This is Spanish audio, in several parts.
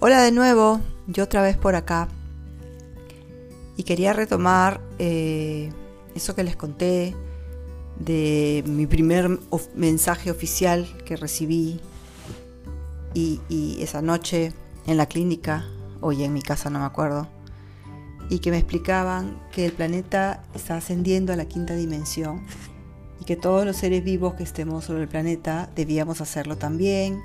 Hola de nuevo, yo otra vez por acá. Y quería retomar eh, eso que les conté de mi primer mensaje oficial que recibí y, y, esa noche en la clínica, o en mi casa, no me acuerdo, y que me explicaban que el planeta está ascendiendo a la quinta dimensión y que todos los seres vivos que estemos sobre el planeta debíamos hacerlo también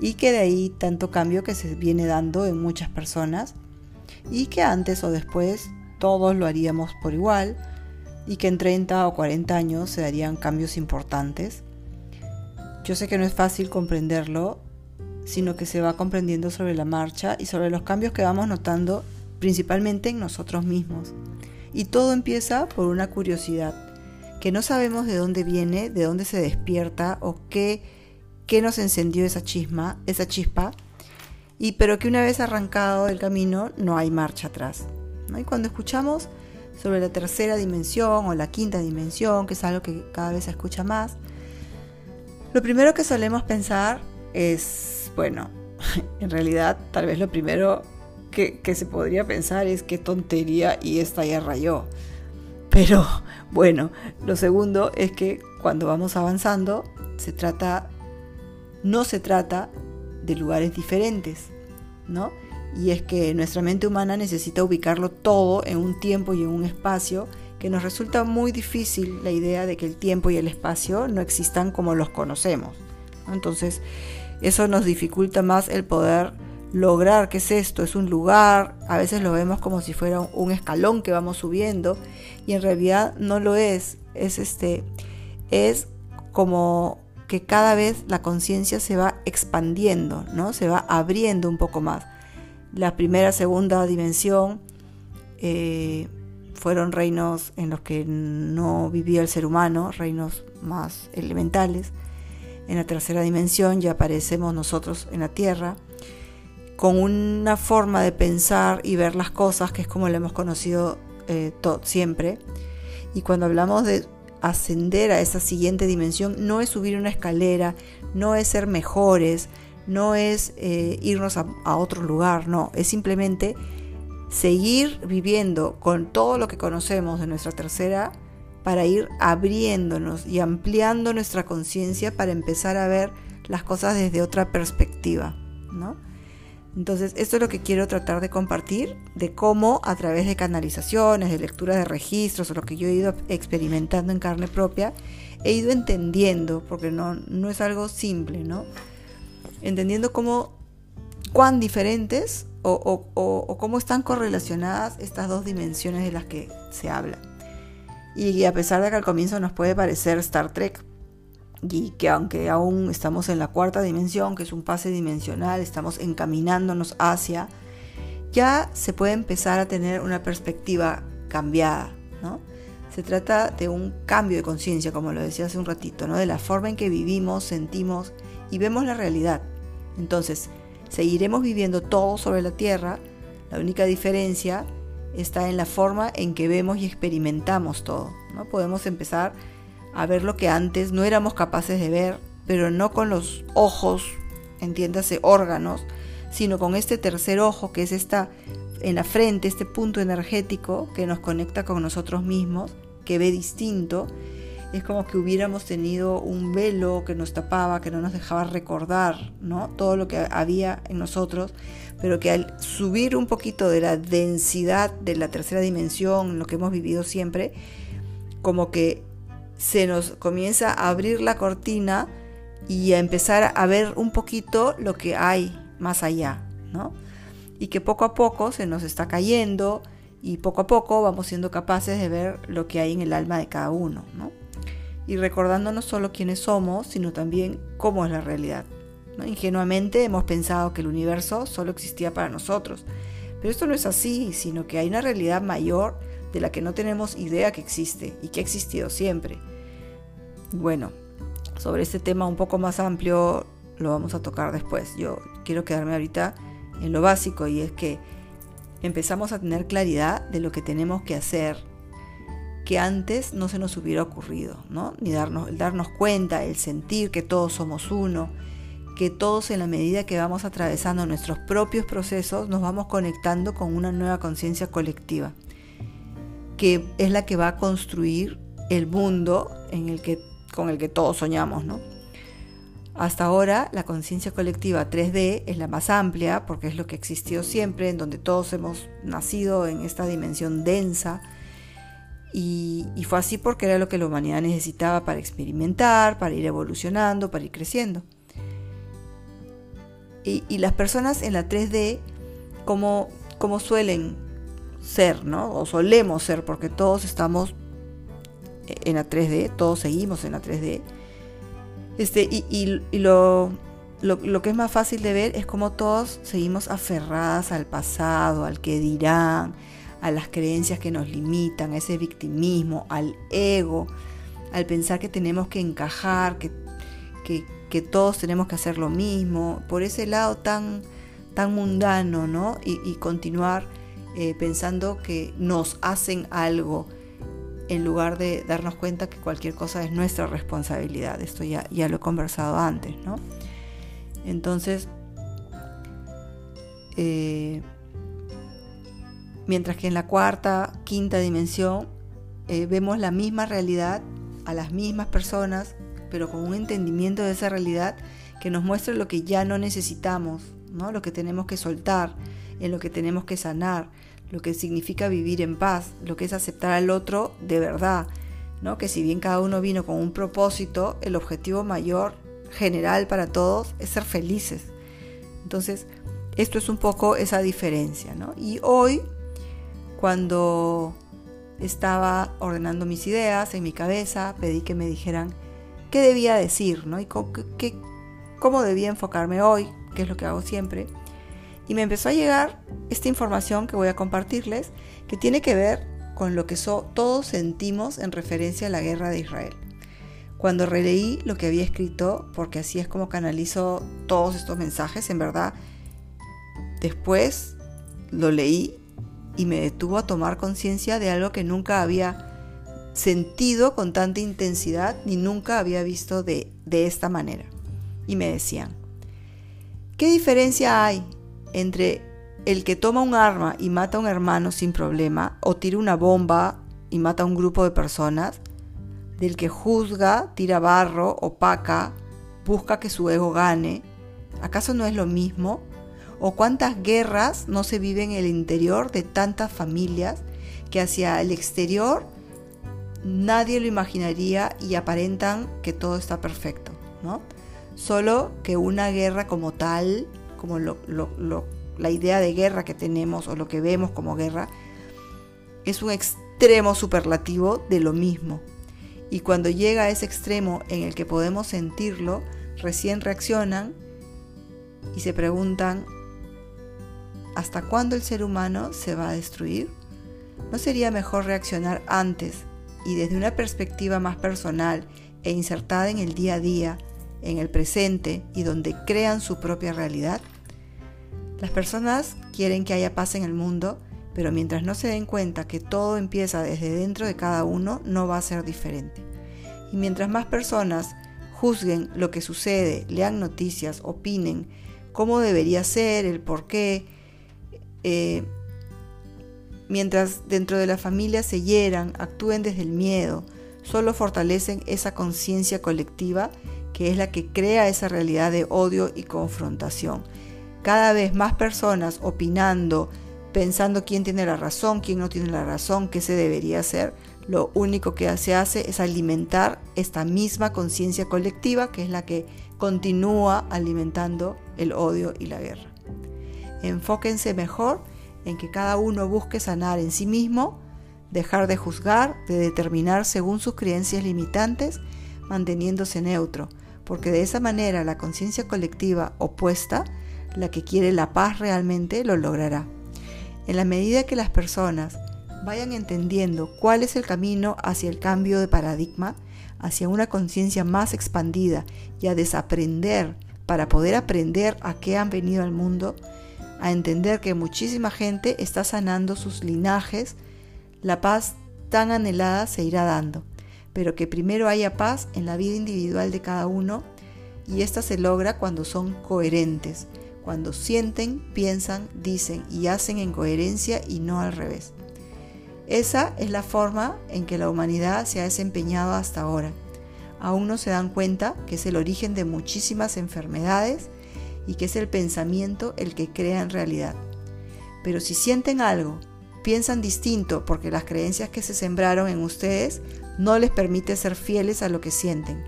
y que de ahí tanto cambio que se viene dando en muchas personas y que antes o después todos lo haríamos por igual y que en 30 o 40 años se darían cambios importantes. Yo sé que no es fácil comprenderlo, sino que se va comprendiendo sobre la marcha y sobre los cambios que vamos notando principalmente en nosotros mismos. Y todo empieza por una curiosidad, que no sabemos de dónde viene, de dónde se despierta o qué qué nos encendió esa chisma, esa chispa, y pero que una vez arrancado el camino no hay marcha atrás. Y cuando escuchamos sobre la tercera dimensión o la quinta dimensión, que es algo que cada vez se escucha más, lo primero que solemos pensar es, bueno, en realidad tal vez lo primero que, que se podría pensar es qué tontería y esta ya rayó. Pero bueno, lo segundo es que cuando vamos avanzando se trata no se trata de lugares diferentes, ¿no? Y es que nuestra mente humana necesita ubicarlo todo en un tiempo y en un espacio que nos resulta muy difícil la idea de que el tiempo y el espacio no existan como los conocemos. Entonces, eso nos dificulta más el poder lograr qué es esto, es un lugar, a veces lo vemos como si fuera un escalón que vamos subiendo y en realidad no lo es, es este es como que cada vez la conciencia se va expandiendo, ¿no? Se va abriendo un poco más. La primera, segunda dimensión eh, fueron reinos en los que no vivía el ser humano, reinos más elementales. En la tercera dimensión ya aparecemos nosotros en la Tierra, con una forma de pensar y ver las cosas que es como lo hemos conocido eh, siempre. Y cuando hablamos de ascender a esa siguiente dimensión no es subir una escalera, no es ser mejores, no es eh, irnos a, a otro lugar, no, es simplemente seguir viviendo con todo lo que conocemos de nuestra tercera para ir abriéndonos y ampliando nuestra conciencia para empezar a ver las cosas desde otra perspectiva, ¿no? Entonces, esto es lo que quiero tratar de compartir, de cómo a través de canalizaciones, de lectura de registros, o lo que yo he ido experimentando en carne propia, he ido entendiendo, porque no, no es algo simple, ¿no? Entendiendo cómo, cuán diferentes o, o cómo están correlacionadas estas dos dimensiones de las que se habla. Y a pesar de que al comienzo nos puede parecer Star Trek, y que aunque aún estamos en la cuarta dimensión, que es un pase dimensional, estamos encaminándonos hacia, ya se puede empezar a tener una perspectiva cambiada, ¿no? Se trata de un cambio de conciencia, como lo decía hace un ratito, ¿no? De la forma en que vivimos, sentimos y vemos la realidad. Entonces, seguiremos viviendo todo sobre la Tierra, la única diferencia está en la forma en que vemos y experimentamos todo, ¿no? Podemos empezar a ver lo que antes no éramos capaces de ver, pero no con los ojos, entiéndase, órganos, sino con este tercer ojo que es esta en la frente, este punto energético que nos conecta con nosotros mismos, que ve distinto. Es como que hubiéramos tenido un velo que nos tapaba, que no nos dejaba recordar ¿no? todo lo que había en nosotros, pero que al subir un poquito de la densidad de la tercera dimensión, lo que hemos vivido siempre, como que se nos comienza a abrir la cortina y a empezar a ver un poquito lo que hay más allá, ¿no? Y que poco a poco se nos está cayendo y poco a poco vamos siendo capaces de ver lo que hay en el alma de cada uno, ¿no? Y recordando no solo quiénes somos, sino también cómo es la realidad. Ingenuamente hemos pensado que el universo solo existía para nosotros, pero esto no es así, sino que hay una realidad mayor de la que no tenemos idea que existe y que ha existido siempre. Bueno, sobre este tema un poco más amplio lo vamos a tocar después. Yo quiero quedarme ahorita en lo básico y es que empezamos a tener claridad de lo que tenemos que hacer que antes no se nos hubiera ocurrido, ¿no? Ni darnos, darnos cuenta, el sentir que todos somos uno, que todos en la medida que vamos atravesando nuestros propios procesos nos vamos conectando con una nueva conciencia colectiva, que es la que va a construir el mundo en el que, con el que todos soñamos, ¿no? Hasta ahora la conciencia colectiva 3D es la más amplia porque es lo que existió siempre, en donde todos hemos nacido en esta dimensión densa. Y, fue así porque era lo que la humanidad necesitaba para experimentar, para ir evolucionando, para ir creciendo. Y, las personas en la 3D, como, como suelen ser, ¿no? O solemos ser, porque todos estamos en la 3D, todos seguimos en la 3D este, y, lo, lo, que es más fácil de ver es como todos seguimos aferradas al pasado, al que dirán, a las creencias que nos limitan, a ese victimismo, al ego, al pensar que tenemos que encajar, que, que, todos tenemos que hacer lo mismo, por ese lado tan, tan mundano, ¿no? Y, continuar eh, pensando que nos hacen algo en lugar de darnos cuenta que cualquier cosa es nuestra responsabilidad. Esto ya, ya lo he conversado antes, ¿no? Entonces, eh, mientras que en la cuarta, quinta dimensión eh, vemos la misma realidad a las mismas personas, pero con un entendimiento de esa realidad que nos muestra lo que ya no necesitamos, ¿no? lo que tenemos que soltar, en lo que tenemos que sanar, lo que significa vivir en paz, lo que es aceptar al otro de verdad, ¿no? Que si bien cada uno vino con un propósito, el objetivo mayor general para todos es ser felices. Entonces, esto es un poco esa diferencia, ¿no? Y hoy, cuando estaba ordenando mis ideas en mi cabeza, pedí que me dijeran qué debía decir, ¿no? Y cómo debía enfocarme hoy, que es lo que hago siempre. Y me empezó a llegar esta información que voy a compartirles, que tiene que ver con lo que todos sentimos en referencia a la guerra de Israel. Cuando releí lo que había escrito, porque así es como canalizo todos estos mensajes, en verdad, después lo leí y me detuvo a tomar conciencia de algo que nunca había sentido con tanta intensidad ni nunca había visto de, de esta manera. Y me decían, ¿qué diferencia hay entre el que toma un arma y mata a un hermano sin problema, o tira una bomba y mata a un grupo de personas, del que juzga, tira barro, opaca, busca que su ego gane, ¿acaso no es lo mismo? ¿O cuántas guerras no se viven en el interior de tantas familias que hacia el exterior nadie lo imaginaría y aparentan que todo está perfecto, ¿no? Solo que una guerra como tal como la idea de guerra que tenemos o lo que vemos como guerra, es un extremo superlativo de lo mismo. Y cuando llega a ese extremo en el que podemos sentirlo, recién reaccionan y se preguntan, ¿hasta cuándo el ser humano se va a destruir? ¿No sería mejor reaccionar antes y desde una perspectiva más personal e insertada en el día a día, en el presente y donde crean su propia realidad? Las personas quieren que haya paz en el mundo, pero mientras no se den cuenta que todo empieza desde dentro de cada uno, no va a ser diferente. Y mientras más personas juzguen lo que sucede, lean noticias, opinen cómo debería ser, el por qué, eh, mientras dentro de la familia se hieran, actúen desde el miedo, solo fortalecen esa conciencia colectiva que es la que crea esa realidad de odio y confrontación. Cada vez más personas opinando, pensando quién tiene la razón, quién no tiene la razón, qué se debería hacer, lo único que se hace es alimentar esta misma conciencia colectiva que es la que continúa alimentando el odio y la guerra. Enfóquense mejor en que cada uno busque sanar en sí mismo, dejar de juzgar, de determinar según sus creencias limitantes, manteniéndose neutro, porque de esa manera la conciencia colectiva opuesta, la que quiere la paz realmente, lo logrará. En la medida que las personas vayan entendiendo cuál es el camino hacia el cambio de paradigma, hacia una conciencia más expandida y a desaprender para poder aprender a qué han venido al mundo, a entender que muchísima gente está sanando sus linajes, la paz tan anhelada se irá dando pero que primero haya paz en la vida individual de cada uno y esta se logra cuando son coherentes, cuando sienten, piensan, dicen y hacen en coherencia y no al revés. Esa es la forma en que la humanidad se ha desempeñado hasta ahora. Aún no se dan cuenta que es el origen de muchísimas enfermedades y que es el pensamiento el que crea en realidad. Pero si sienten algo, piensan distinto porque las creencias que se sembraron en ustedes no les permite ser fieles a lo que sienten.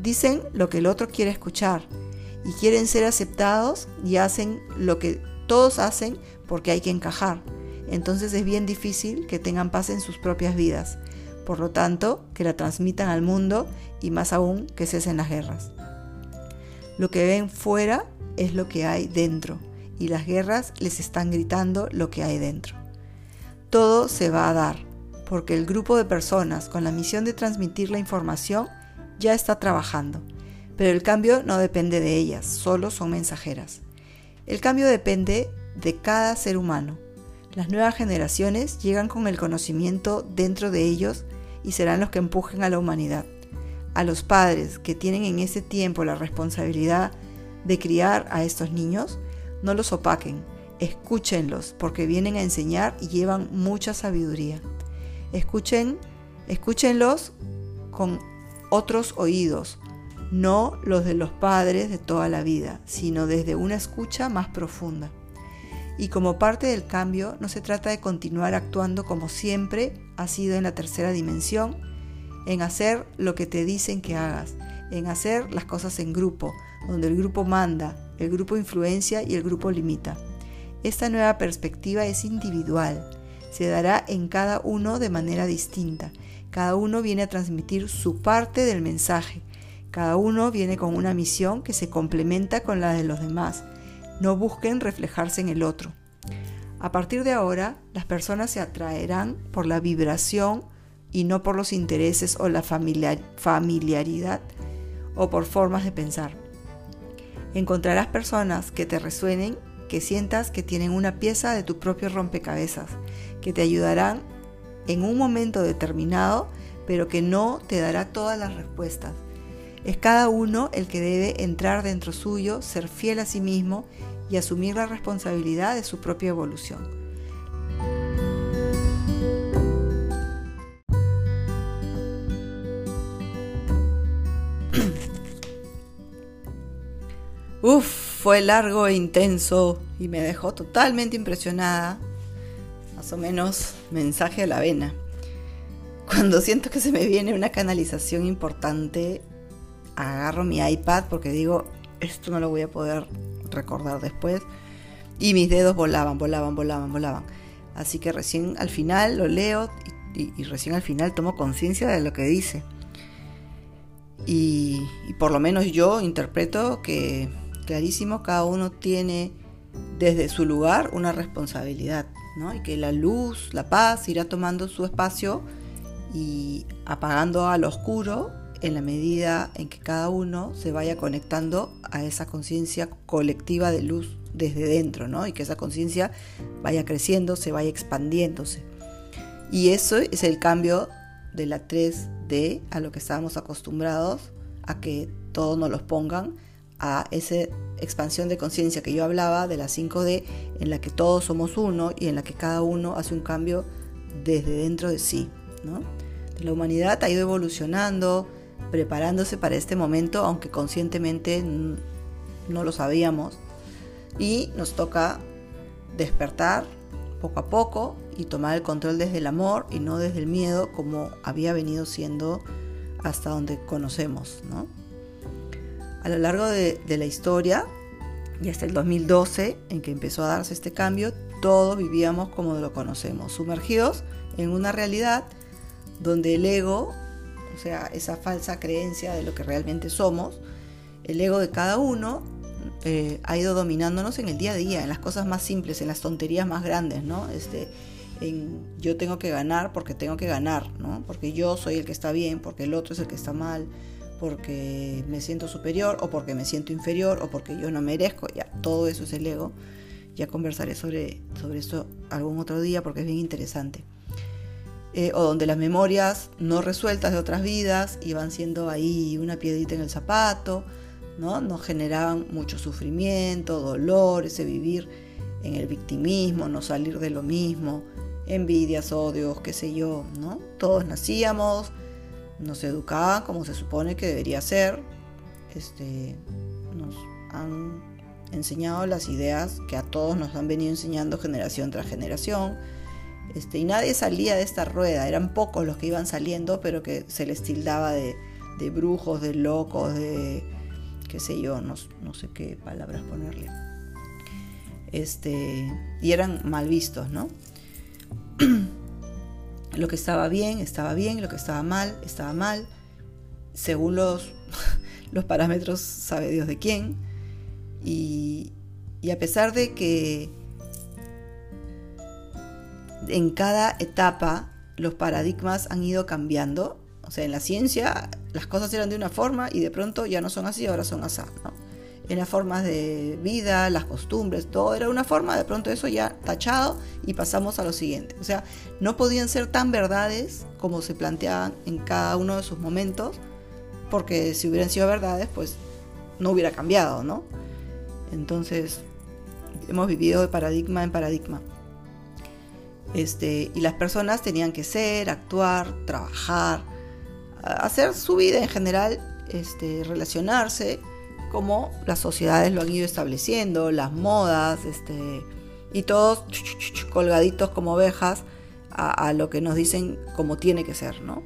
Dicen lo que el otro quiere escuchar y quieren ser aceptados y hacen lo que todos hacen porque hay que encajar. Entonces es bien difícil que tengan paz en sus propias vidas. Por lo tanto, que la transmitan al mundo y más aún que cesen las guerras. Lo que ven fuera es lo que hay dentro y las guerras les están gritando lo que hay dentro. Todo se va a dar porque el grupo de personas con la misión de transmitir la información ya está trabajando, pero el cambio no depende de ellas, solo son mensajeras. El cambio depende de cada ser humano. Las nuevas generaciones llegan con el conocimiento dentro de ellos y serán los que empujen a la humanidad. A los padres que tienen en ese tiempo la responsabilidad de criar a estos niños, no los opaquen, escúchenlos porque vienen a enseñar y llevan mucha sabiduría. Escuchen, escúchenlos con otros oídos, no los de los padres de toda la vida, sino desde una escucha más profunda. Y como parte del cambio, no se trata de continuar actuando como siempre ha sido en la tercera dimensión, en hacer lo que te dicen que hagas, en hacer las cosas en grupo, donde el grupo manda, el grupo influencia y el grupo limita. Esta nueva perspectiva es individual, se dará en cada uno de manera distinta. Cada uno viene a transmitir su parte del mensaje. Cada uno viene con una misión que se complementa con la de los demás. No busquen reflejarse en el otro. A partir de ahora, las personas se atraerán por la vibración y no por los intereses o la familiaridad o por formas de pensar. Encontrarás personas que te resuenen, que sientas que tienen una pieza de tu propio rompecabezas, que te ayudarán en un momento determinado, pero que no te dará todas las respuestas. Es cada uno el que debe entrar dentro suyo, ser fiel a sí mismo y asumir la responsabilidad de su propia evolución. Uf, fue largo e intenso y me dejó totalmente impresionada. Más o menos mensaje a la vena. Cuando siento que se me viene una canalización importante, agarro mi iPad porque digo, esto no lo voy a poder recordar después. Y mis dedos volaban, volaban, volaban, volaban. Así que recién al final lo leo y, recién al final tomo conciencia de lo que dice. y por lo menos yo interpreto que clarísimo, cada uno tiene desde su lugar una responsabilidad, ¿no? Y que la luz, la paz irá tomando su espacio y apagando al oscuro en la medida en que cada uno se vaya conectando a esa conciencia colectiva de luz desde dentro, ¿no? Y que esa conciencia vaya creciendo, se vaya expandiéndose. Y eso es el cambio de la 3D a lo que estábamos acostumbrados a que todos nos los pongan a esa expansión de conciencia que yo hablaba de la 5D, en la que todos somos uno y en la que cada uno hace un cambio desde dentro de sí. La humanidad ha ido evolucionando, preparándose para este momento, aunque conscientemente no lo sabíamos, y nos toca despertar poco a poco y tomar el control desde el amor y no desde el miedo como había venido siendo hasta donde conocemos. ¿no? A lo largo de, la historia, y hasta el 2012, en que empezó a darse este cambio, todos vivíamos como lo conocemos, sumergidos en una realidad donde el ego, o sea, esa falsa creencia de lo que realmente somos, el ego de cada uno eh, ha ido dominándonos en el día a día, en las cosas más simples, en las tonterías más grandes, ¿no? Este, en yo tengo que ganar porque tengo que ganar, ¿no? Porque yo soy el que está bien, porque el otro es el que está mal, porque me siento superior o porque me siento inferior o porque yo no merezco, ya todo eso es el ego. Ya conversaré sobre, sobre algún otro día porque es bien interesante. Eh, o donde las memorias no resueltas de otras vidas iban siendo ahí una piedrita en el zapato, ¿no? Nos generaban mucho sufrimiento, dolor, ese vivir en el victimismo, no salir de lo mismo, envidias, odios, qué sé yo, ¿no? Todos nacíamos, nos educaban como se supone que debería ser, este, nos han enseñado las ideas que a todos nos han venido enseñando generación tras generación, este, y nadie salía de esta rueda, eran pocos los que iban saliendo, pero que se les tildaba de, de brujos, de locos, de qué sé yo, no, no sé qué palabras ponerle. Este, y eran mal vistos, ¿no? lo que estaba bien, estaba bien, lo que estaba mal, estaba mal, según los, los parámetros, sabe Dios de quién. Y, y a pesar de que en cada etapa los paradigmas han ido cambiando, o sea, en la ciencia las cosas eran de una forma y de pronto ya no son así, ahora son así, ¿no? En las formas de vida, las costumbres, todo era una forma, de pronto eso ya tachado y pasamos a lo siguiente. O sea, no podían ser tan verdades como se planteaban en cada uno de sus momentos, porque si hubieran sido verdades, pues no hubiera cambiado, ¿no? Entonces, hemos vivido de paradigma en paradigma. Este, y las personas tenían que ser, actuar, trabajar, hacer su vida en general, este, relacionarse como las sociedades lo han ido estableciendo, las modas, este, y todos colgaditos como ovejas a, lo que nos dicen como tiene que ser, ¿no?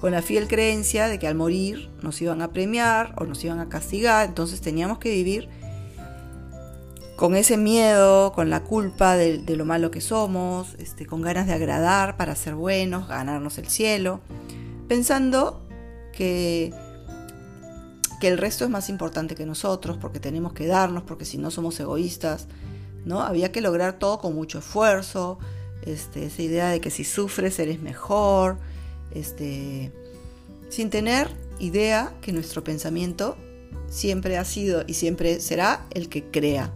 Con la fiel creencia de que al morir nos iban a premiar o nos iban a castigar, entonces teníamos que vivir con ese miedo, con la culpa de, de lo malo que somos, este, con ganas de agradar para ser buenos, ganarnos el cielo, pensando que que el resto es más importante que nosotros, porque tenemos que darnos, porque si no somos egoístas, ¿no? Había que lograr todo con mucho esfuerzo, este, esa idea de que si sufres eres mejor, este, sin tener idea que nuestro pensamiento siempre ha sido y siempre será el que crea,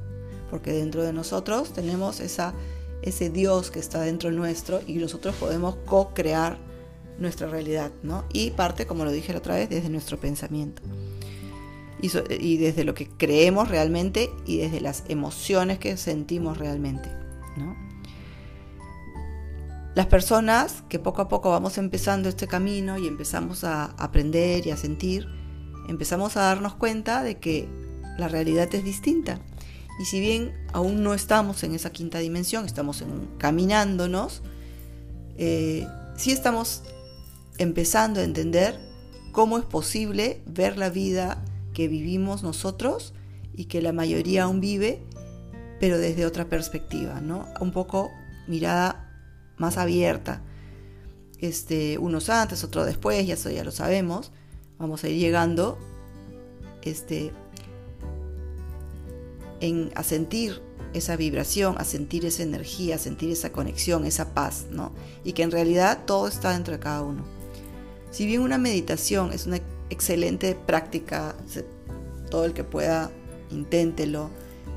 porque dentro de nosotros tenemos esa, ese Dios que está dentro nuestro y nosotros podemos co-crear nuestra realidad, ¿no? Y parte, como lo dije la otra vez, desde nuestro pensamiento y, desde lo que creemos realmente y desde las emociones que sentimos realmente. Las personas que poco a poco vamos empezando este camino y empezamos a aprender y a sentir, empezamos a darnos cuenta de que la realidad es distinta. Y si bien aún no estamos en esa quinta dimensión, estamos caminándonos, eh, sí estamos empezando a entender cómo es posible ver la vida que vivimos nosotros y que la mayoría aún vive, pero desde otra perspectiva, ¿no? Un poco mirada más abierta. Este, unos antes, otros después, ya eso ya lo sabemos. Vamos a ir llegando este, en, a sentir esa vibración, a sentir esa energía, a sentir esa conexión, esa paz, ¿no? Y que en realidad todo está dentro de cada uno. Si bien una meditación es una excelente práctica. Todo el que pueda, inténtelo.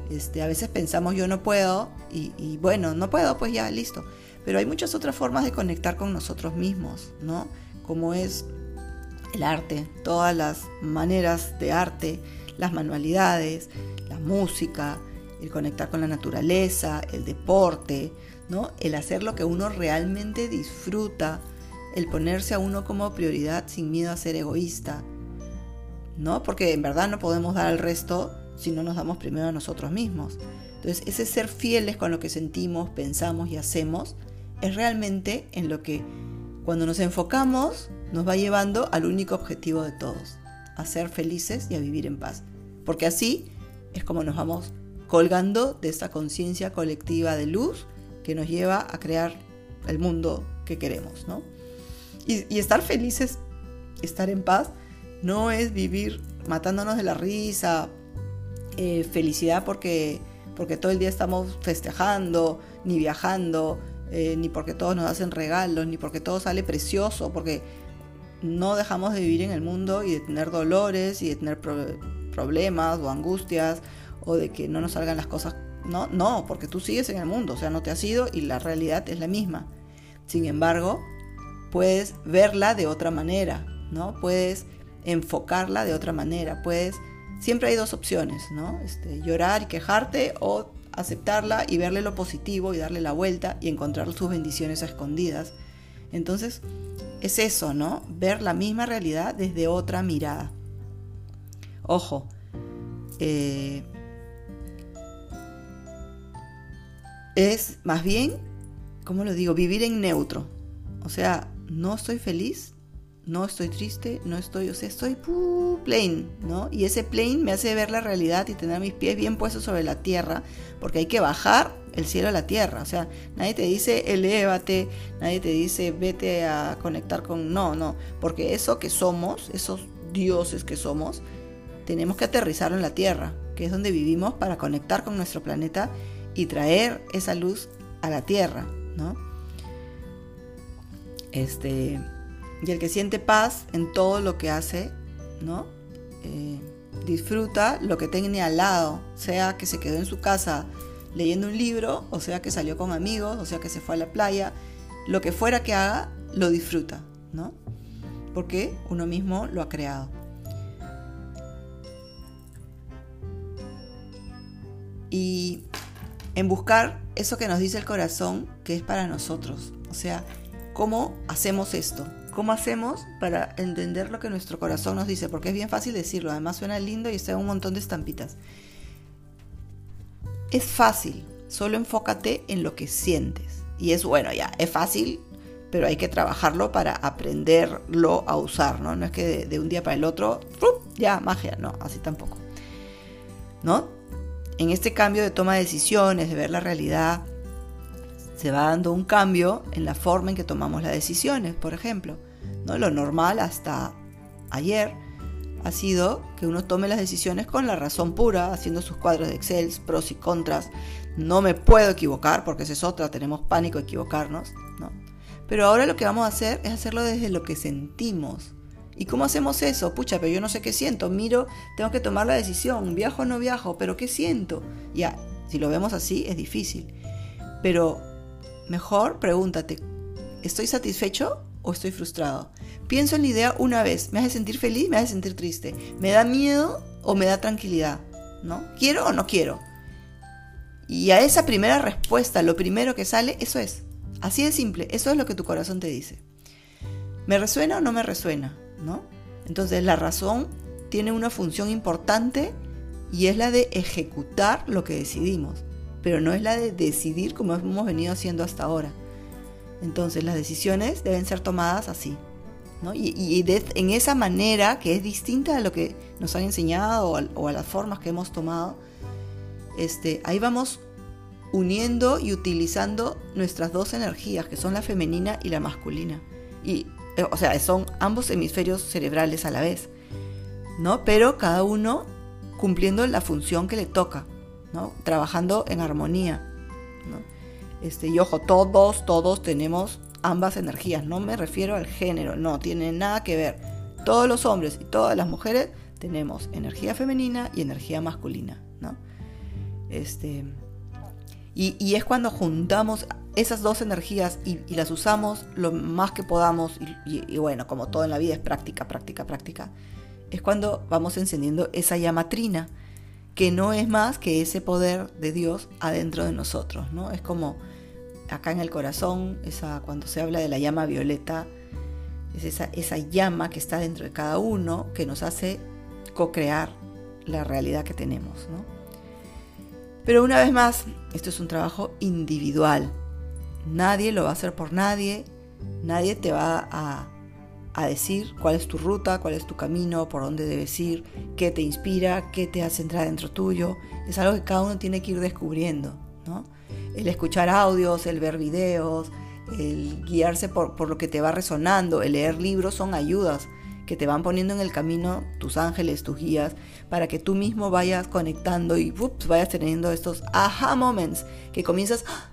Este, a veces pensamos yo no puedo y, bueno, no puedo, pues ya, listo. Pero hay muchas otras formas de conectar con nosotros mismos, ¿no? Como es el arte, todas las maneras de arte, las manualidades, la música, el conectar con la naturaleza, el deporte, ¿no? El hacer lo que uno realmente disfruta, el ponerse a uno como prioridad sin miedo a ser egoísta, ¿no? Porque en verdad no podemos dar al resto si no nos damos primero a nosotros mismos. Entonces, ese ser fieles con lo que sentimos, pensamos y hacemos es realmente en lo que cuando nos enfocamos nos va llevando al único objetivo de todos, a ser felices y a vivir en paz. Porque así es como nos vamos colgando de esta conciencia colectiva de luz que nos lleva a crear el mundo que queremos, ¿no? Y, estar felices, estar en paz, no es vivir matándonos de la risa, eh, felicidad porque, porque todo el día estamos festejando, ni viajando, eh, ni porque todos nos hacen regalos, ni porque todo sale precioso, porque no dejamos de vivir en el mundo y de tener dolores y de tener problemas o angustias o de que no nos salgan las cosas. No, no, porque tú sigues en el mundo, o sea, no te has ido y la realidad es la misma. Sin embargo, puedes verla de otra manera, ¿no? Puedes enfocarla de otra manera, puedes siempre hay dos opciones, ¿no? Este, llorar y quejarte o aceptarla y verle lo positivo y darle la vuelta y encontrar sus bendiciones escondidas. Entonces, es eso, ¿no? Ver la misma realidad desde otra mirada. Ojo, eh, es más bien, ¿cómo lo digo? Vivir en neutro. O sea, no estoy feliz, no estoy triste, no estoy, o sea, estoy plain, ¿no? Y ese plain me hace ver la realidad y tener mis pies bien puestos sobre la tierra, porque hay que bajar el cielo a la tierra. O sea, nadie te dice elévate, nadie te dice vete a conectar con. No, no, porque eso que somos, esos dioses que somos, tenemos que aterrizarlo en la tierra, que es donde vivimos para conectar con nuestro planeta y traer esa luz a la tierra, ¿no? Este y el que siente paz en todo lo que hace, ¿no? Eh, disfruta lo que tiene al lado, sea que se quedó en su casa leyendo un libro, o sea que salió con amigos, o sea que se fue a la playa, lo que fuera que haga, lo disfruta, ¿no? Porque uno mismo lo ha creado. Y en buscar eso que nos dice el corazón, que es para nosotros. O sea, ¿cómo hacemos esto? ¿Cómo hacemos para entender lo que nuestro corazón nos dice? Porque es bien fácil decirlo, además suena lindo y está un montón de estampitas. Es fácil, solo enfócate en lo que sientes. Y es bueno, ya, es fácil, pero hay que trabajarlo para aprenderlo a usar, ¿no? No es que de, un día para el otro, ya, magia, no, así tampoco. ¿No? En este cambio de toma de decisiones, de ver la realidad, se va dando un cambio en la forma en que tomamos las decisiones, por ejemplo. ¿no? Lo normal hasta ayer ha sido que uno tome las decisiones con la razón pura, haciendo sus cuadros de Excel, pros y contras. No me puedo equivocar, porque esa es otra, tenemos pánico de equivocarnos. ¿no? Pero ahora lo que vamos a hacer es hacerlo desde lo que sentimos. ¿Y cómo hacemos eso? Pucha, pero yo no sé qué siento. Miro, tengo que tomar la decisión. ¿Viajo o no viajo? ¿Pero qué siento? Ya, si lo vemos así, es difícil. Pero Mejor pregúntate, ¿estoy satisfecho o estoy frustrado? Pienso en la idea una vez, ¿me hace sentir feliz? ¿Me hace sentir triste? ¿Me da miedo o me da tranquilidad? ¿No? ¿Quiero o no quiero? Y a esa primera respuesta, lo primero que sale, eso es. Así de simple, eso es lo que tu corazón te dice. ¿Me resuena o no me resuena? ¿No? Entonces la razón tiene una función importante y es la de ejecutar lo que decidimos pero no es la de decidir como hemos venido haciendo hasta ahora. Entonces las decisiones deben ser tomadas así. ¿no? Y, en esa manera que es distinta a lo que nos han enseñado o a, las formas que hemos tomado, este, ahí vamos uniendo y utilizando nuestras dos energías, que son la femenina y la masculina. Y, eh, o sea, son ambos hemisferios cerebrales a la vez, ¿no? Pero cada uno cumpliendo la función que le toca. Trabajando en armonía, Este, y ojo, todos, todos tenemos ambas energías, no me refiero al género, no, tiene nada que ver. Todos los hombres y todas las mujeres tenemos energía femenina y energía masculina, Este, y, es cuando juntamos esas dos energías y, las usamos lo más que podamos, y, y, bueno, como todo en la vida es práctica, práctica, práctica, es cuando vamos encendiendo esa llama trina que no es más que ese poder de Dios adentro de nosotros, ¿no? Es como acá en el corazón, esa, cuando se habla de la llama violeta, es esa, esa llama que está dentro de cada uno que nos hace co-crear la realidad que tenemos, ¿no? Pero una vez más, esto es un trabajo individual. Nadie lo va a hacer por nadie, nadie te va a a decir cuál es tu ruta, cuál es tu camino, por dónde debes ir, qué te inspira, qué te hace entrar dentro tuyo. Es algo que cada uno tiene que ir descubriendo. ¿no? El escuchar audios, el ver videos, el guiarse por, lo que te va resonando, el leer libros son ayudas que te van poniendo en el camino tus ángeles, tus guías, para que tú mismo vayas conectando y vayas teniendo estos aha moments que comienzas, ah,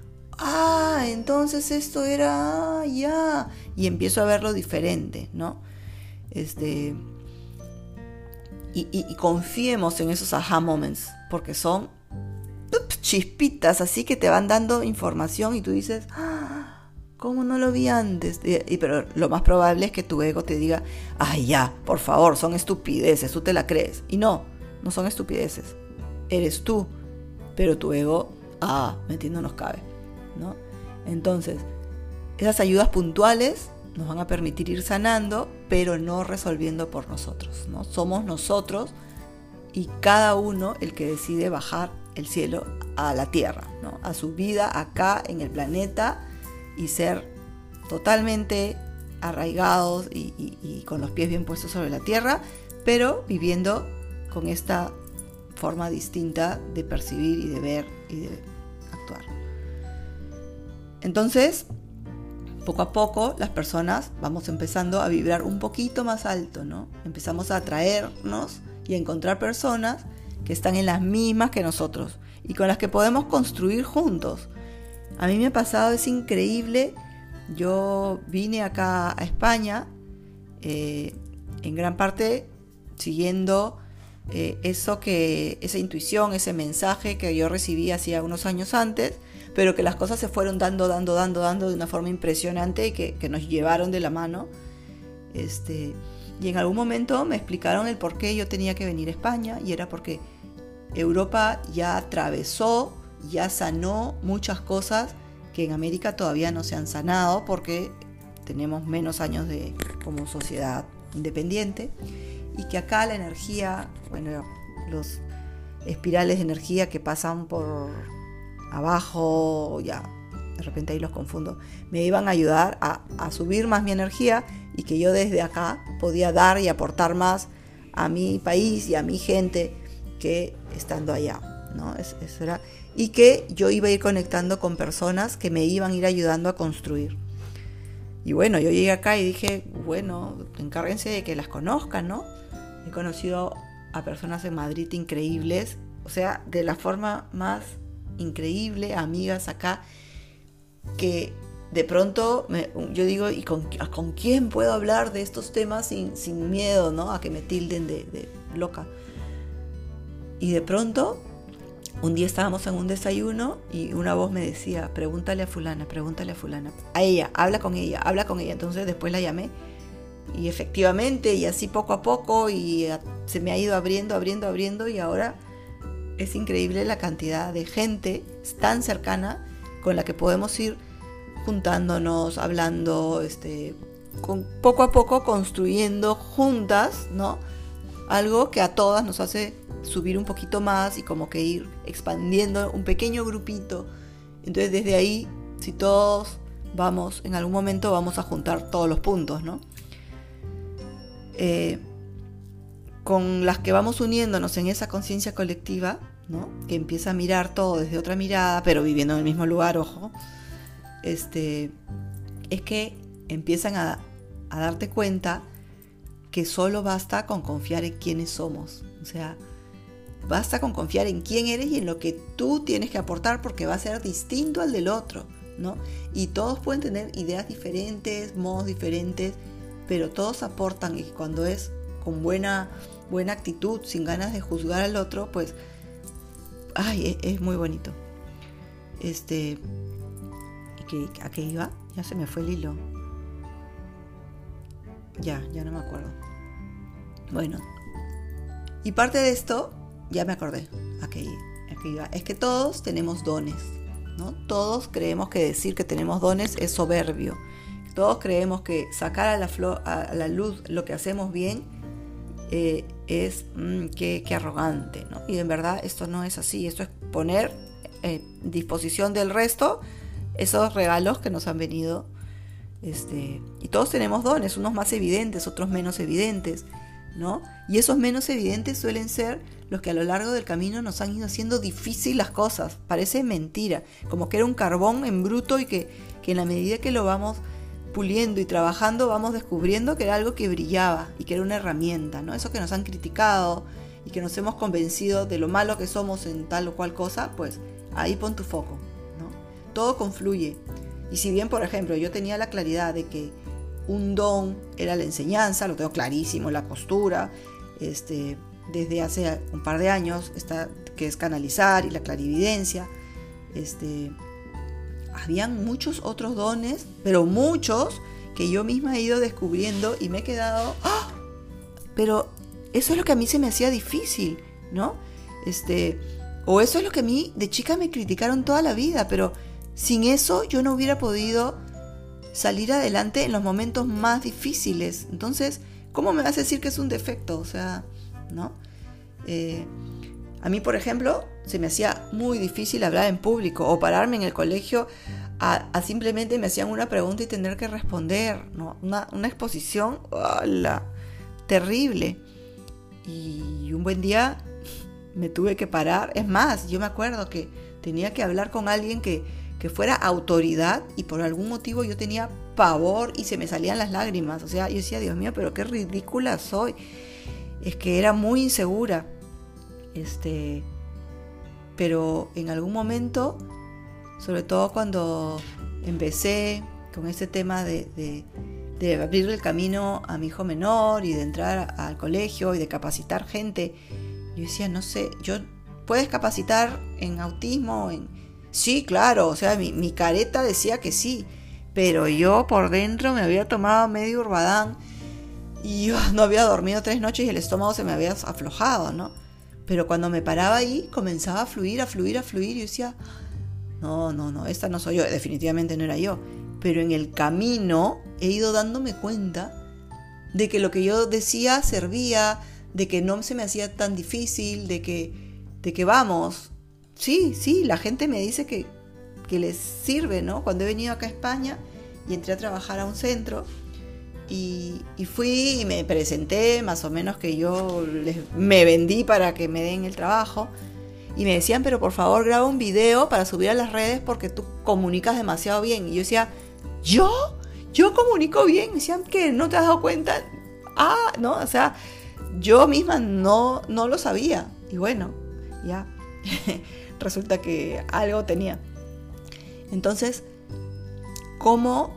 entonces esto era ya. Y empiezo a verlo diferente, ¿no? Este, y, confiemos en esos aha moments, porque son chispitas así que te van dando información y tú dices, ah, ¿cómo no lo vi antes? Y, pero lo más probable es que tu ego te diga, ay ya, por favor, son estupideces, tú te la crees. Y no, no son estupideces. Eres tú, pero tu ego, ah, metiéndonos cabe, ¿no? Entonces, esas ayudas puntuales nos van a permitir ir sanando, pero no resolviendo por nosotros, ¿no? Somos nosotros y cada uno el que decide bajar el cielo a la tierra. A su vida acá en el planeta y ser totalmente arraigados y, con los pies bien puestos sobre la tierra, pero viviendo con esta forma distinta de percibir y de ver y de actuar. Entonces, poco a poco las personas vamos empezando a vibrar un poquito más alto, ¿no? Empezamos a atraernos y a encontrar personas que están en las mismas que nosotros y con las que podemos construir juntos. A mí me ha pasado, es increíble yo vine acá a España eh, en gran parte siguiendo eh, eso que, esa intuición, ese mensaje que yo recibí hacía unos años antes, pero que las cosas se fueron dando, dando, dando, dando de una forma impresionante y que, que nos llevaron de la mano. Este, y en algún momento me explicaron el por qué yo tenía que venir a España y era porque Europa ya atravesó, ya sanó muchas cosas que en América todavía no se han sanado porque tenemos menos años de, como sociedad independiente y que acá la energía, bueno, los espirales de energía que pasan por abajo, ya de repente ahí los confundo, me iban a ayudar a, subir más mi energía y que yo desde acá podía dar y aportar más a mi país y a mi gente que estando allá. ¿no? Eso era, y que yo iba a ir conectando con personas que me iban a ir ayudando a construir. Y bueno, yo llegué acá y dije, bueno, encárguense de que las conozcan, ¿no? He conocido a personas en Madrid increíbles, o sea, de la forma más increíble, amigas acá, que de pronto yo digo, ¿y con, con, quién puedo hablar de estos temas sin, sin miedo, ¿no? A que me tilden de, de loca. Y de pronto un día estábamos en un desayuno y una voz me decía, pregúntale a fulana, pregúntale a fulana. A ella, habla con ella, habla con ella. Entonces después la llamé y efectivamente, y así poco a poco, y se me ha ido abriendo, abriendo, abriendo, y ahora es increíble la cantidad de gente tan cercana con la que podemos ir juntándonos, hablando, este, poco a poco construyendo juntas, ¿no? Algo que a todas nos hace subir un poquito más y como que ir expandiendo un pequeño grupito. Entonces desde ahí, si todos vamos, en algún momento vamos a juntar todos los puntos, ¿no? Eh, con las que vamos uniéndonos en esa conciencia colectiva, ¿no? Que empieza a mirar todo desde otra mirada, pero viviendo en el mismo lugar, ojo. Este, es que empiezan a, darte cuenta que solo basta con confiar en quiénes somos. O sea, Basta con confiar en quién eres y en lo que tú tienes que aportar porque va a ser distinto al del otro, ¿no? Y todos pueden tener ideas diferentes, modos diferentes, pero todos aportan y cuando es con buena, buena actitud, sin ganas de juzgar al otro, pues, ay, es, muy bonito. Este, ¿a qué iba? Ya se me fue el hilo. Ya, ya no me acuerdo. Bueno, y parte de esto ya me acordé, aquí, aquí Es que todos tenemos dones, ¿no? Todos creemos que decir que tenemos dones es soberbio. Todos creemos que sacar a la, a la luz lo que hacemos bien eh, es mm, que, arrogante, ¿no? Y en verdad esto no es así. Esto es poner en disposición del resto esos regalos que nos han venido. Este, y todos tenemos dones, unos más evidentes, otros menos evidentes. ¿no? Y esos menos evidentes suelen ser los que a lo largo del camino nos han ido haciendo difícil las cosas. Parece mentira, como que era un carbón en bruto y que, que en la medida que lo vamos puliendo y trabajando vamos descubriendo que era algo que brillaba y que era una herramienta, ¿no? Eso que nos han criticado y que nos hemos convencido de lo malo que somos en tal o cual cosa, pues ahí pon tu foco, ¿no? Todo confluye. Y si bien, por ejemplo, yo tenía la claridad de que un don era la enseñanza, lo tengo clarísimo, la costura, este, desde hace un par de años, está, que es canalizar y la clarividencia. Este, habían muchos otros dones, pero muchos que yo misma he ido descubriendo y me he quedado, ¡ah! pero eso es lo que a mí se me hacía difícil, ¿no? Este, o eso es lo que a mí de chica me criticaron toda la vida, pero sin eso yo no hubiera podido salir adelante en los momentos más difíciles. Entonces, ¿cómo me vas a decir que es un defecto? O sea, ¿no? Eh, a mí, por ejemplo, se me hacía muy difícil hablar en público o pararme en el colegio a, simplemente me hacían una pregunta y tener que responder, ¿no? Una, exposición, ¡hola! Terrible. Y un buen día me tuve que parar. Es más, yo me acuerdo que tenía que hablar con alguien que, que fuera autoridad y por algún motivo yo tenía pavor y se me salían las lágrimas. O sea, yo decía, Dios mío, pero qué ridícula soy. Es que era muy insegura. Este, pero en algún momento sobre todo cuando empecé con este tema de, abrir el camino a mi hijo menor y de entrar al colegio y de capacitar gente. Yo decía, no sé, yo puedes capacitar en autismo, en sí, claro, o sea, mi, mi, careta decía que sí, pero yo por dentro me había tomado medio urbadán y yo no había dormido tres noches y el estómago se me había aflojado, ¿no? Pero cuando me paraba ahí comenzaba a fluir, a fluir, a fluir y decía, no, no, no, esta no soy yo, definitivamente no era yo. Pero en el camino he ido dándome cuenta de que lo que yo decía servía, de que no se me hacía tan difícil, de que, de que vamos, sí, sí, la gente me dice que, que les sirve, ¿no? Cuando he venido acá a España y entré a trabajar a un centro, y, fui y me presenté, más o menos que yo les, me vendí para que me den el trabajo y me decían, pero por favor graba un video para subir a las redes porque tú comunicas demasiado bien. Y yo decía, ¿yo? ¿Yo comunico bien? Me decían, que ¿No te has dado cuenta? Ah, no, o sea, yo misma no, no lo sabía. Y bueno, ya, resulta que algo tenía. Entonces, ¿cómo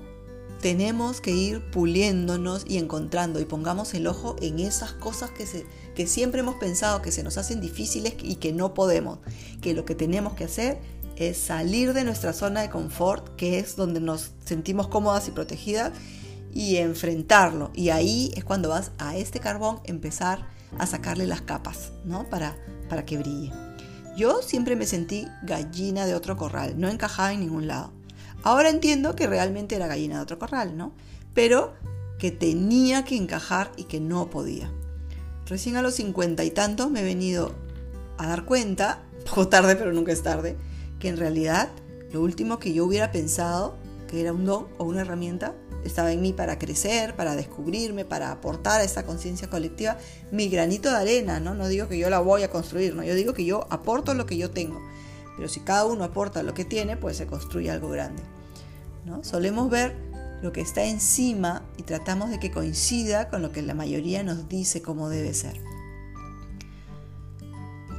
tenemos que ir puliéndonos y encontrando y pongamos el ojo en esas cosas que, siempre hemos pensado que se nos hacen difíciles y que no podemos, que lo que tenemos que hacer es salir de nuestra zona de confort, que es donde nos sentimos cómodas y protegidas, y enfrentarlo. Y ahí es cuando vas a este carbón empezar a sacarle las capas, ¿no? Para, para que brille. Yo siempre me sentí gallina de otro corral, no encajaba en ningún lado. Ahora entiendo que realmente era gallina de otro corral, ¿no? Pero que tenía que encajar y que no podía. Recién a los cincuenta y tantos me he venido a dar cuenta, poco tarde pero nunca es tarde, que en realidad lo último que yo hubiera pensado que era un don o una herramienta estaba en mí para crecer, para descubrirme, para aportar a esa conciencia colectiva mi granito de arena, ¿no? No digo que yo la voy a construir, ¿no? Yo digo que yo aporto lo que yo tengo. Pero si cada uno aporta lo que tiene, pues se construye algo grande. Solemos ver lo que está encima y tratamos de que coincida con lo que la mayoría nos dice cómo debe ser.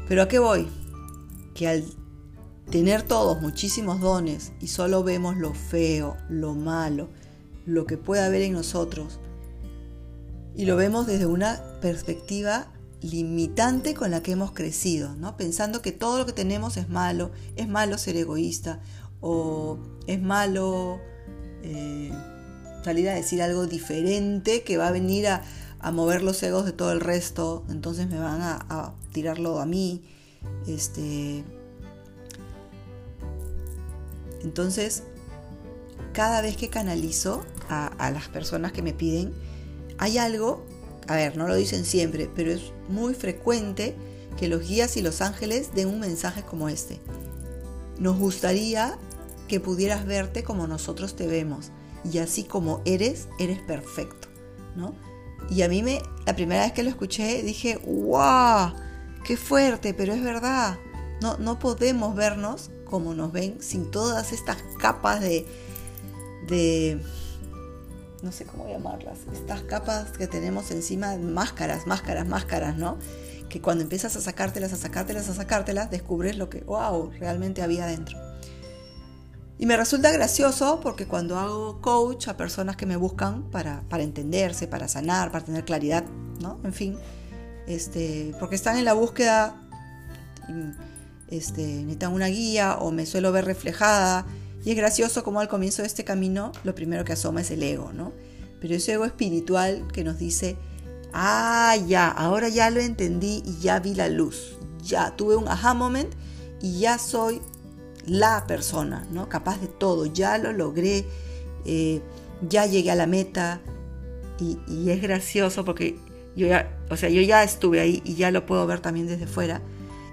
Pero ¿a qué voy? Que al tener todos muchísimos dones y solo vemos lo feo, lo malo, lo que puede haber en nosotros, y lo vemos desde una perspectiva limitante con la que hemos crecido, ¿no? pensando que todo lo que tenemos es malo, es malo ser egoísta o es malo eh, salir a decir algo diferente que va a venir a, mover los egos de todo el resto, entonces me van a, tirarlo a mí. Este, entonces, cada vez que canalizo a, a las personas que me piden, hay algo, a ver, no lo dicen siempre, pero es muy frecuente que los guías y los ángeles den un mensaje como este. Nos gustaría que pudieras verte como nosotros te vemos. Y así como eres, eres perfecto, ¿no? Y a mí me, la primera vez que lo escuché, dije, ¡wow! ¡Qué fuerte! Pero es verdad. No, no podemos vernos como nos ven sin todas estas capas de, de, no sé cómo llamarlas, estas capas que tenemos encima, máscaras, máscaras, máscaras, ¿no? Que cuando empiezas a sacártelas, a sacártelas, a sacártelas, descubres lo que, wow, realmente había dentro. Y me resulta gracioso porque cuando hago coach a personas que me buscan para, entenderse, para sanar, para tener claridad, ¿no? En fin, este, porque están en la búsqueda, este, necesitan una guía o me suelo ver reflejada. Y es gracioso como al comienzo de este camino lo primero que asoma es el ego, ¿no? Pero ese ego espiritual que nos dice, ah, ya, ahora ya lo entendí y ya vi la luz, ya tuve un aha moment y ya soy la persona, ¿no? Capaz de todo, ya lo logré, eh, ya llegué a la meta y, es gracioso porque yo ya, o sea, yo ya estuve ahí y ya lo puedo ver también desde fuera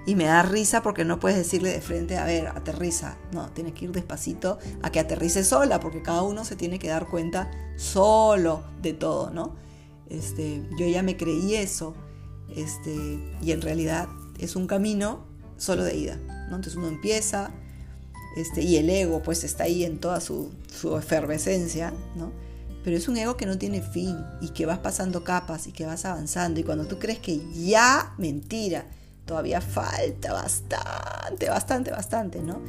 y me da risa porque no puedes decirle de frente, a ver, aterriza. No, tienes que ir despacito a que aterrice sola, porque cada uno se tiene que dar cuenta solo de todo, ¿no? Este, yo ya me creí eso, este, y en realidad es un camino solo de ida, ¿no? Entonces uno empieza, este, y el ego pues está ahí en toda su, su efervescencia, ¿no? Pero es un ego que no tiene fin y que vas pasando capas y que vas avanzando y cuando tú crees que ya, mentira, todavía falta bastante, bastante, bastante, ¿no?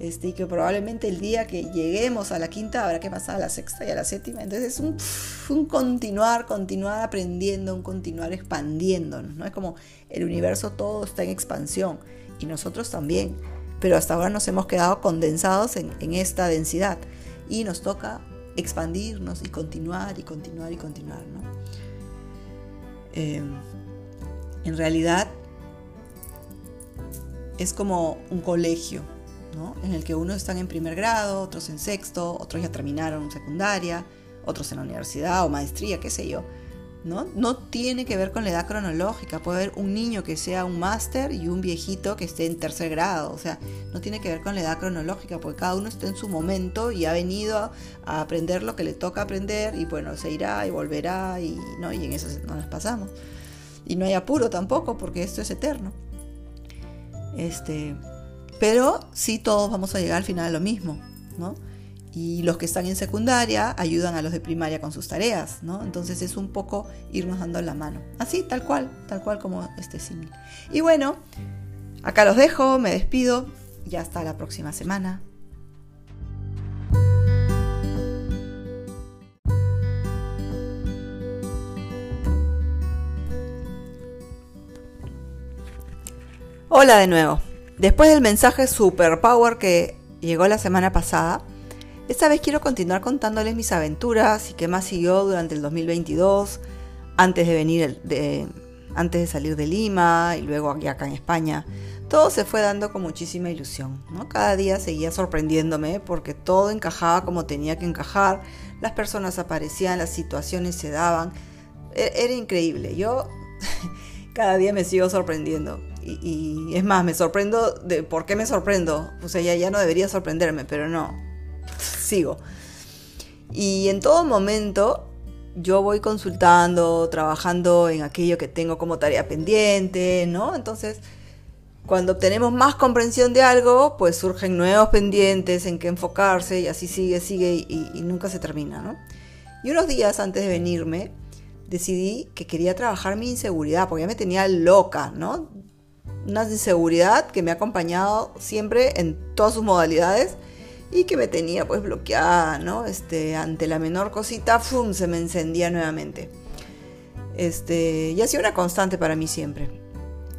Este, y que probablemente el día que lleguemos a la quinta habrá que pasar a la sexta y a la séptima. Entonces es un, un continuar, continuar aprendiendo, un continuar expandiéndonos, ¿no? Es como el universo todo está en expansión y nosotros también, pero hasta ahora nos hemos quedado condensados en, esta densidad y nos toca expandirnos y continuar y continuar y continuar, ¿no? Eh, en realidad es como un colegio, ¿no? En el que unos están en primer grado, otros en sexto, otros ya terminaron secundaria, otros en la universidad o maestría, qué sé yo. ¿No? no tiene que ver con la edad cronológica. Puede haber un niño que sea un máster y un viejito que esté en tercer grado. O sea, no tiene que ver con la edad cronológica, porque cada uno está en su momento y ha venido a, aprender lo que le toca aprender y bueno, se irá y volverá y, ¿no? y en eso no nos pasamos. Y no hay apuro tampoco, porque esto es eterno. Este, pero sí todos vamos a llegar al final a lo mismo, ¿no? Y los que están en secundaria ayudan a los de primaria con sus tareas, ¿no? Entonces es un poco irnos dando la mano. Así, tal cual, tal cual como este símil. Y bueno, acá los dejo, me despido y hasta la próxima semana. Hola de nuevo. Después del mensaje super power que llegó la semana pasada, esta vez quiero continuar contándoles mis aventuras y qué más siguió durante el 2022, antes de venir de, antes de salir de Lima y luego aquí acá en España. Todo se fue dando con muchísima ilusión. ¿no? Cada día seguía sorprendiéndome porque todo encajaba como tenía que encajar, las personas aparecían, las situaciones se daban. E, era increíble. Yo cada día me sigo sorprendiendo. Y, es más, me sorprendo de por qué me sorprendo. O sea, ya, ya no debería sorprenderme, pero no. Sigo. Y en todo momento yo voy consultando, trabajando en aquello que tengo como tarea pendiente, ¿no? Entonces, cuando obtenemos más comprensión de algo, pues surgen nuevos pendientes en que enfocarse y así sigue, sigue y, y nunca se termina, ¿no? Y unos días antes de venirme, decidí que quería trabajar mi inseguridad, porque ya me tenía loca, ¿no? una inseguridad que me ha acompañado siempre en todas sus modalidades y que me tenía pues bloqueada, ¿no? Este, ante la menor cosita, ¡fum! se me encendía nuevamente. Este, y ha sido una constante para mí siempre.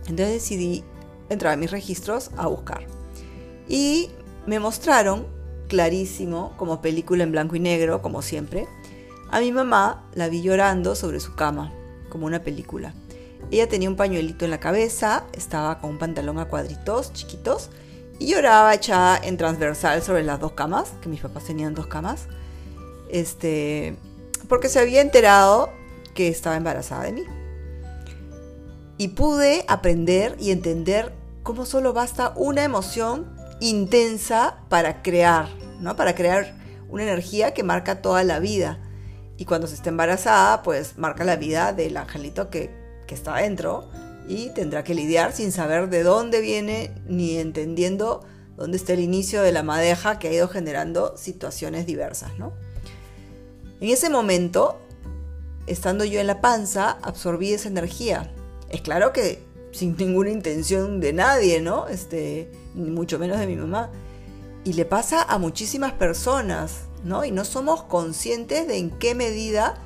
Entonces decidí entrar a mis registros a buscar. Y me mostraron clarísimo, como película en blanco y negro, como siempre, a mi mamá la vi llorando sobre su cama, como una película. Ella tenía un pañuelito en la cabeza, estaba con un pantalón a cuadritos chiquitos y lloraba echada en transversal sobre las dos camas, que mis papás tenían dos camas, este, porque se había enterado que estaba embarazada de mí. Y pude aprender y entender cómo solo basta una emoción intensa para crear, ¿no? Para crear una energía que marca toda la vida. Y cuando se está embarazada, pues marca la vida del angelito que que está dentro y tendrá que lidiar sin saber de dónde viene ni entendiendo dónde está el inicio de la madeja que ha ido generando situaciones diversas. ¿no? En ese momento, estando yo en la panza, absorbí esa energía. Es claro que sin ninguna intención de nadie, ¿no? Este, mucho menos de mi mamá. Y le pasa a muchísimas personas, ¿no? Y no somos conscientes de en qué medida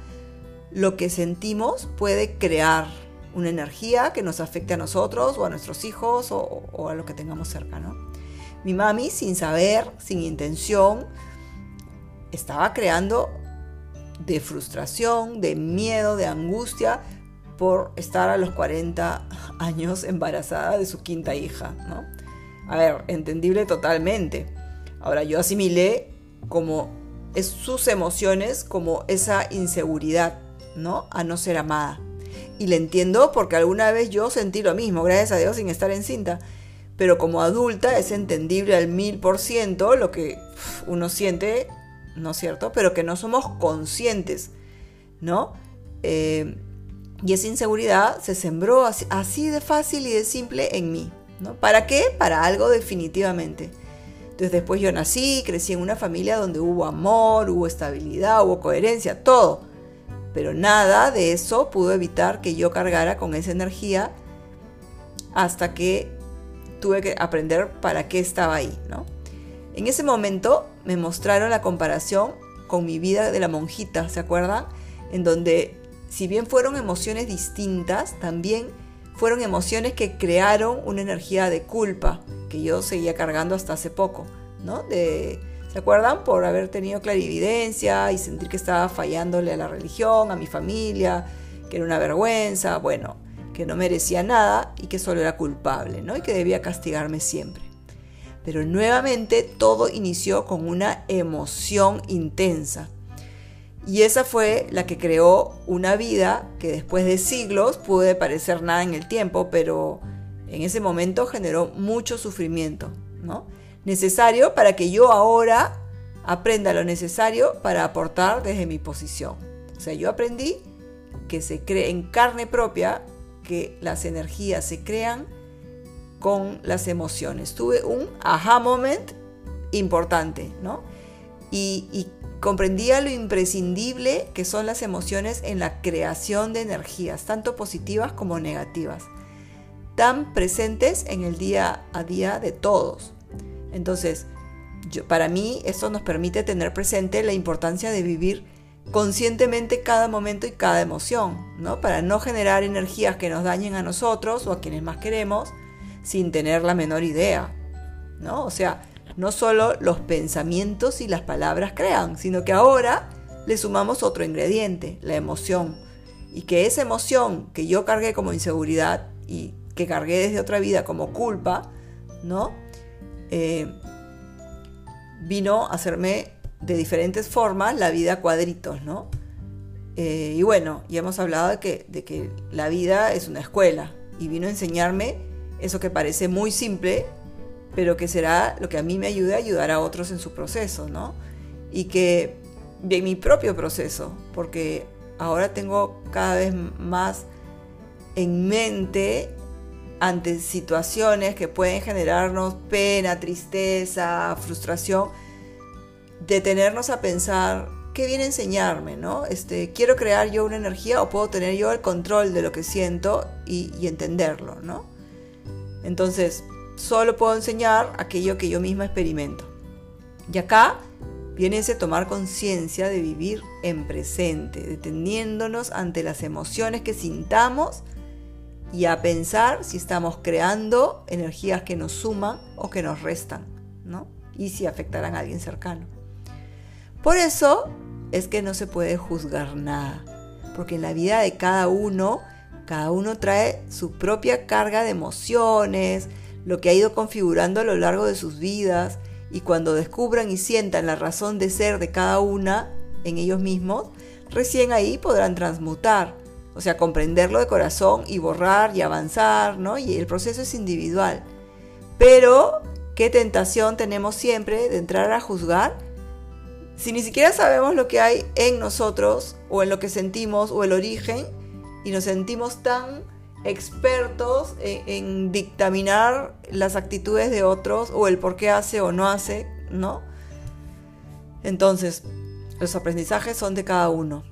lo que sentimos puede crear una energía que nos afecte a nosotros o a nuestros hijos o, a lo que tengamos cerca, ¿no? Mi mami, sin saber, sin intención, estaba creando de frustración, de miedo, de angustia, por estar a los 40 años embarazada de su quinta hija, ¿no? A ver, entendible totalmente. Ahora, yo asimilé como sus emociones como esa inseguridad, ¿no? A no ser amada. Y le entiendo porque alguna vez yo sentí lo mismo, gracias a Dios, sin estar encinta. Pero como adulta es entendible al mil por ciento lo que uno siente, ¿no es cierto? Pero que no somos conscientes, ¿no? Eh, y esa inseguridad se sembró así, de fácil y de simple en mí. ¿no? ¿Para qué? Para algo definitivamente. Entonces después yo nací, crecí en una familia donde hubo amor, hubo estabilidad, hubo coherencia, todo. Pero nada de eso pudo evitar que yo cargara con esa energía hasta que tuve que aprender para qué estaba ahí, ¿no? En ese momento me mostraron la comparación con mi vida de la monjita, ¿se acuerdan? En donde si bien fueron emociones distintas, también fueron emociones que crearon una energía de culpa que yo seguía cargando hasta hace poco, ¿no? De, ¿Se acuerdan? Por haber tenido clarividencia y sentir que estaba fallándole a la religión, a mi familia, que era una vergüenza, bueno, que no merecía nada y que solo era culpable, ¿no? Y que debía castigarme siempre. Pero nuevamente todo inició con una emoción intensa y esa fue la que creó una vida que después de siglos pude parecer nada en el tiempo, pero en ese momento generó mucho sufrimiento, ¿no? Necesario para que yo ahora aprenda lo necesario para aportar desde mi posición. O sea, yo aprendí que se cree en carne propia que las energías se crean con las emociones. Tuve un aha moment importante, ¿no? Y, y Comprendía lo imprescindible que son las emociones en la creación de energías, tanto positivas como negativas, tan presentes en el día a día de todos. Entonces, para mí esto nos permite tener presente la importancia de vivir conscientemente cada momento y cada emoción, ¿no? Para no generar energías que nos dañen a nosotros o a quienes más queremos sin tener la menor idea, ¿no? O sea, no solo los pensamientos y las palabras crean, sino que ahora le sumamos otro ingrediente, la emoción. Y que esa emoción que yo cargué como inseguridad y que cargué desde otra vida como culpa, ¿no? Eh, vino a hacerme de diferentes formas la vida cuadritos, ¿no? Eh, y bueno, ya hemos hablado de que, de que la vida es una escuela y vino a enseñarme eso que parece muy simple, pero que será lo que a mí me ayude a ayudar a otros en su proceso, ¿no? Y que en mi propio proceso, porque ahora tengo cada vez más en mente ante situaciones que pueden generarnos pena, tristeza, frustración, detenernos a pensar qué viene a enseñarme, ¿no? Este, quiero crear yo una energía o puedo tener yo el control de lo que siento y, y entenderlo, ¿no? Entonces, solo puedo enseñar aquello que yo misma experimento. Y acá viene ese tomar conciencia de vivir en presente, deteniéndonos ante las emociones que sintamos y a pensar si estamos creando energías que nos suman o que nos restan, ¿no? Y si afectarán a alguien cercano. Por eso es que no se puede juzgar nada, porque en la vida de cada uno, cada uno trae su propia carga de emociones, lo que ha ido configurando a lo largo de sus vidas y cuando descubran y sientan la razón de ser de cada una en ellos mismos, recién ahí podrán transmutar, o sea, comprenderlo de corazón y borrar y avanzar, ¿no? Y el proceso es individual. Pero, ¿qué tentación tenemos siempre de entrar a juzgar? Si ni siquiera sabemos lo que hay en nosotros o en lo que sentimos o el origen y nos sentimos tan expertos en, dictaminar las actitudes de otros o el por qué hace o no hace, ¿no? Entonces, los aprendizajes son de cada uno.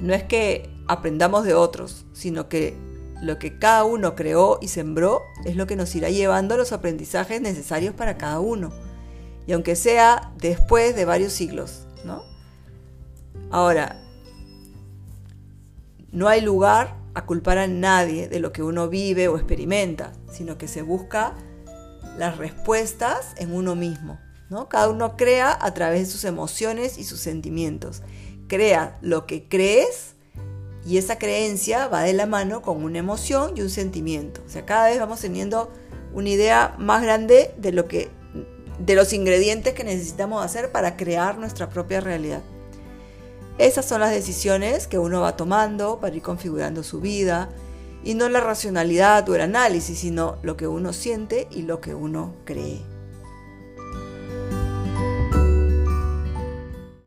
No es que aprendamos de otros, sino que lo que cada uno creó y sembró es lo que nos irá llevando a los aprendizajes necesarios para cada uno. Y aunque sea después de varios siglos, ¿no? Ahora, no hay lugar a culpar a nadie de lo que uno vive o experimenta, sino que se busca las respuestas en uno mismo. ¿no? Cada uno crea a través de sus emociones y sus sentimientos. Crea lo que crees Y esa creencia va de la mano con una emoción y un sentimiento. O sea, cada vez vamos teniendo una idea más grande de lo que de los ingredientes que necesitamos hacer para crear nuestra propia realidad. Esas son las decisiones que uno va tomando para ir configurando su vida y no la racionalidad o el análisis, sino lo que uno siente y lo que uno cree.